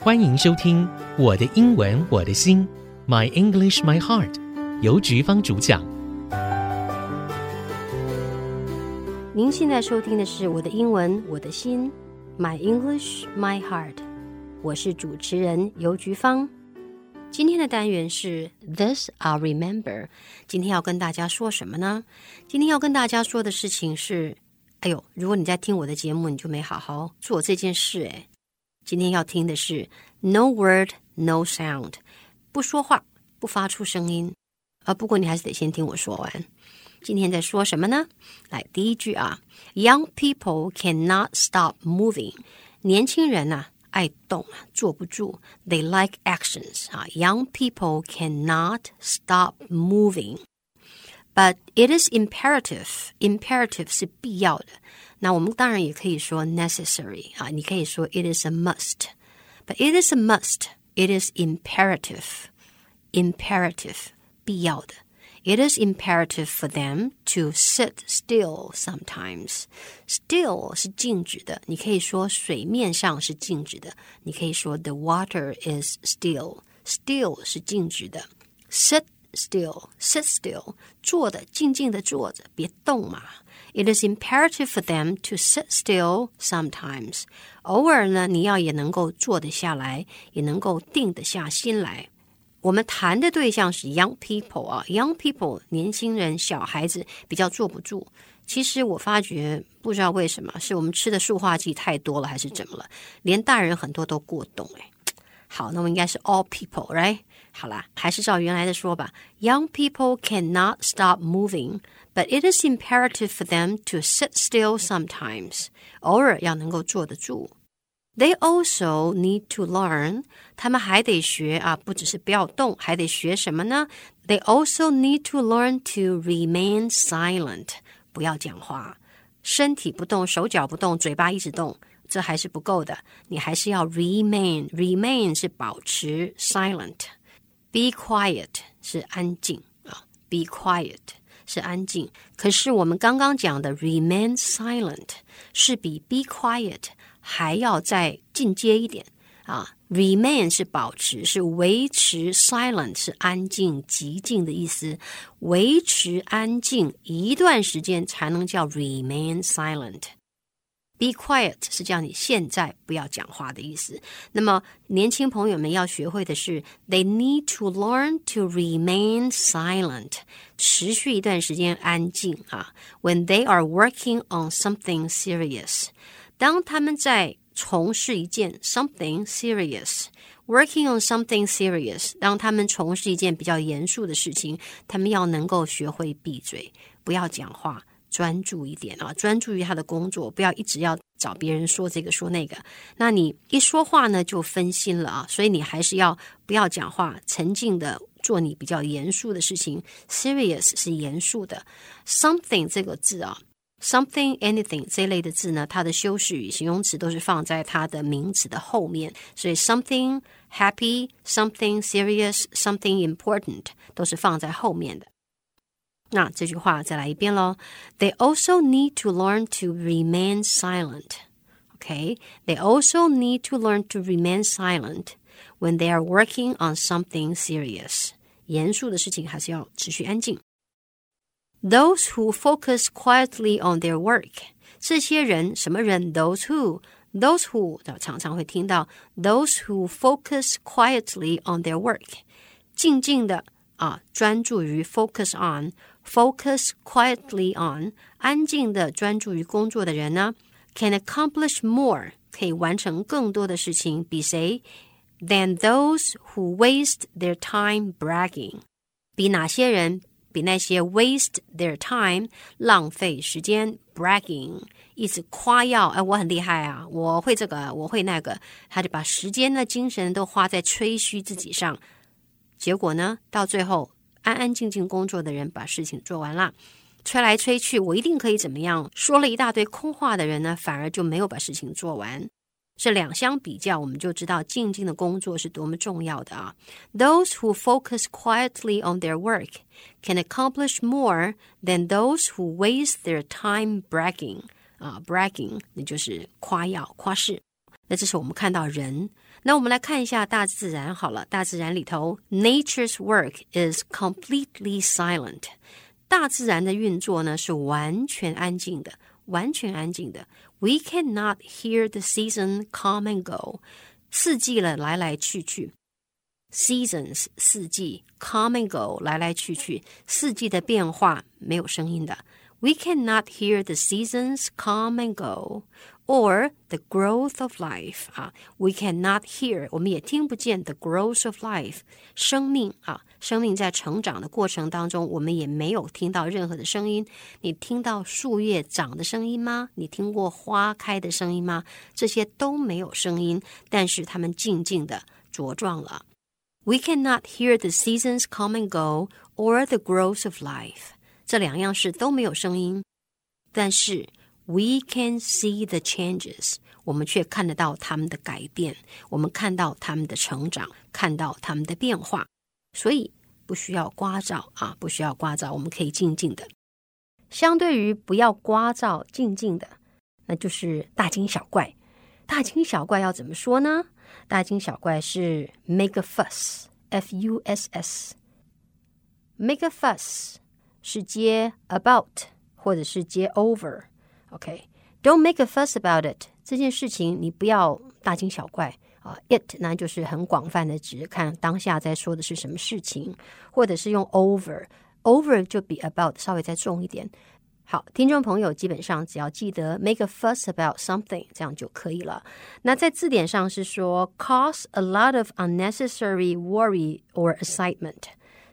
欢迎收听《我的英文我的心》，My English My Heart，由菊芳主讲。您现在收听的是《我的英文我的心》，My English My Heart，我是主持人尤菊芳。今天的单元是 This I Remember。今天要跟大家说什么呢？今天要跟大家说的事情是，哎呦，如果你在听我的节目，你就没好好做这件事哎。今天要听的是 No word, no sound，不说话，不发出声音。啊，不过你还是得先听我说完。今天在说什么呢？来，第一句啊，Young people cannot stop moving。年轻人呐、爱动啊，坐不住。They like actions 啊。Young people cannot stop moving。But it is imperative. Imperative 是必要的。那我们当然也可以说 necessary 啊，你可以说 it is a must。But it is a must. It is imperative. Imperative 必要的。It is imperative for them to sit still sometimes. Still 是静止的，你可以说水面上是静止的，你可以说 the water is still. Still 是静止的。Sit still, sit still，坐的静静的坐着，别动嘛。It is imperative for them to sit still sometimes。偶尔呢，你要也能够坐得下来，也能够定得下心来。我们谈的对象是 young people 啊，young people 年轻人、小孩子比较坐不住。其实我发觉，不知道为什么，是我们吃的塑化剂太多了，还是怎么了？连大人很多都过动哎。好，那我应该是 all people，right？ 好啦，还是照原来的说吧。Young people cannot stop moving, but it is imperative for them to sit still sometimes。偶尔要能够坐得住。They also need to learn，他们还得学啊，不只是不要动，还得学什么呢？They also need to learn to remain silent，不要讲话，身体不动，手脚不动，嘴巴一直动。这还是不够的，你还是要 remain。remain 是保持 silent。 Be quiet 是安静啊，be quiet 是安静。可是我们刚刚讲的 remain silent 是比 be quiet 还要再进阶一点啊。remain 是保持，是维持；silent 是安静、极静的意思。维持安静一段时间才能叫 remain silent。Be quiet 是叫你现在不要讲话的意思。那么年轻朋友们要学会的是，they need to learn to remain silent，持续一段时间安静啊。When they are working on something serious，当他们在从事一件 something serious，working on something serious，当他们从事一件比较严肃的事情，他们要能够学会闭嘴，不要讲话。专注一点啊，专注于他的工作，不要一直要找别人说这个说那个。那你一说话呢，就分心了啊。所以你还是要不要讲话，沉静的做你比较严肃的事情。Serious 是严肃的。Something 这个字啊，something anything 这类的字呢，它的修饰语、形容词都是放在它的名词的后面。所以 something happy、something serious、something important 都是放在后面的。那这句话再来一遍喽。They also need to learn to remain silent. Okay, they also need to learn to remain silent when they are working on something serious. 严肃的事情还是要持续安静。Those who focus quietly on their work，这些人什么人？Those who those who 常常会听到 those who focus quietly on their work，静静的啊，专注于 focus on。 focus quietly on 安静的专注于工作的人呢，can accomplish more 可以完成更多的事情，比谁？than those who waste their time bragging 比哪些人？比那些 waste their time 浪费时间 bragging 一直夸耀，哎，我很厉害啊，我会这个，我会那个，他就把时间的精神都花在吹嘘自己上，结果呢，到最后 安安静静工作的人把事情做完了，吹来吹去，我一定可以怎么样？说了一大堆空话的人呢，反而就没有把事情做完。这两相比较，我们就知道静静的工作是多么重要的啊！Those who focus quietly on their work can accomplish more than those who waste their time bragging。 啊，bragging 那就是夸耀、夸饰。那这是我们看到人。 那我们来看一下大自然好了，大自然里头，Nature's work is completely silent。大自然的运作呢是完全安静的，完全安静的。We cannot hear the season come and go。四季了，来来去去。Seasons 四季，come and go 来来去去，四季的变化没有声音的。 We cannot hear the seasons come and go or the growth of life 啊，we cannot hear，我们也听不见 the growth of life，生命啊，生命在成长的过程当中，我们也没有听到任何的声音。你听到树叶长的声音吗？你听过花开的声音吗？这些都没有声音，但是它们静静的茁壮了。We cannot hear the seasons come and go or the growth of life， 这两样事都没有声音，但是。We can see the changes，我们却看得到他们的改变，我们看到他们的成长，看到他们的变化。所以不需要刮噪啊，不需要刮噪，我们可以静静的。相对于不要刮噪、静静的，那就是大惊小怪。大惊小怪要怎么说呢？大惊小怪是 make a fuss，f u s s，make a fuss 是接 about 或者是接 over。OK，don't make a fuss about it。这件事情你不要大惊小怪啊。It 那就是很广泛的指看当下在说的是什么事情，或者是用 over，over 就比 about 稍微再重一点。好，听众朋友基本上只要记得 make a fuss about something，这样就可以了。那在字典上是说 cause a lot of unnecessary worry or excitement。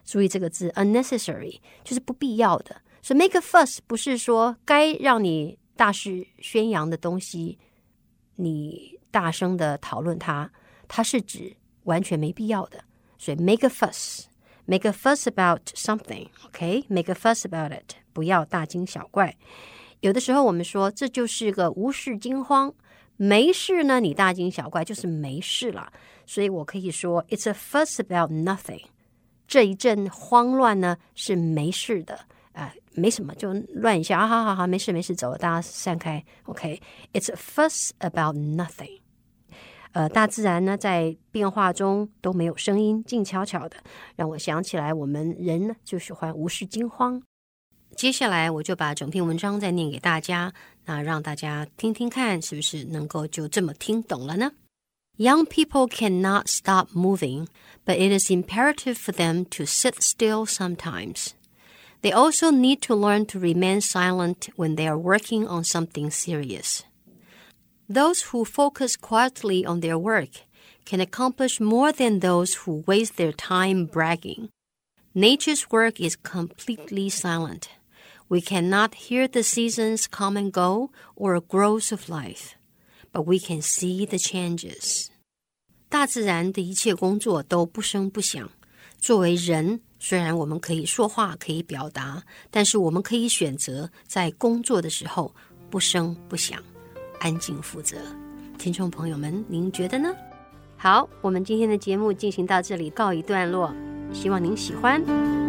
注意这个字 unnecessary 就是不必要的。所以 make a fuss 不是说该让你大肆宣扬的东西，你大声的讨论它，它是指完全没必要的。所以 make a fuss，make a fuss about something，OK？make a fuss about it，不要大惊小怪。有的时候我们说这就是个无事惊慌，没事呢，你大惊小怪就是没事了。所以我可以说 it's a fuss about nothing。这一阵慌乱呢是没事的。啊，没什么，就乱一下啊！好好好，没事没事，走，大家散开。OK，It's a fuss about nothing。呃，大自然呢，在变化中都没有声音，静悄悄的，让我想起来，我们人呢就喜欢无事惊慌。接下来，我就把整篇文章再念给大家，那让大家听听看，是不是能够就这么听懂了呢？Young people cannot stop moving, but it is imperative for them to sit still sometimes. They also need to learn to remain silent when they are working on something serious. Those who focus quietly on their work can accomplish more than those who waste their time bragging. Nature's work is completely silent. We cannot hear the seasons come and go or growth of life, but we can see the changes. 大自然的一切工作都不声不响。作为人，虽然我们可以说话，可以表达，但是我们可以选择在工作的时候不声不响，安静负责。听众朋友们，您觉得呢？好，我们今天的节目进行到这里，告一段落，希望您喜欢。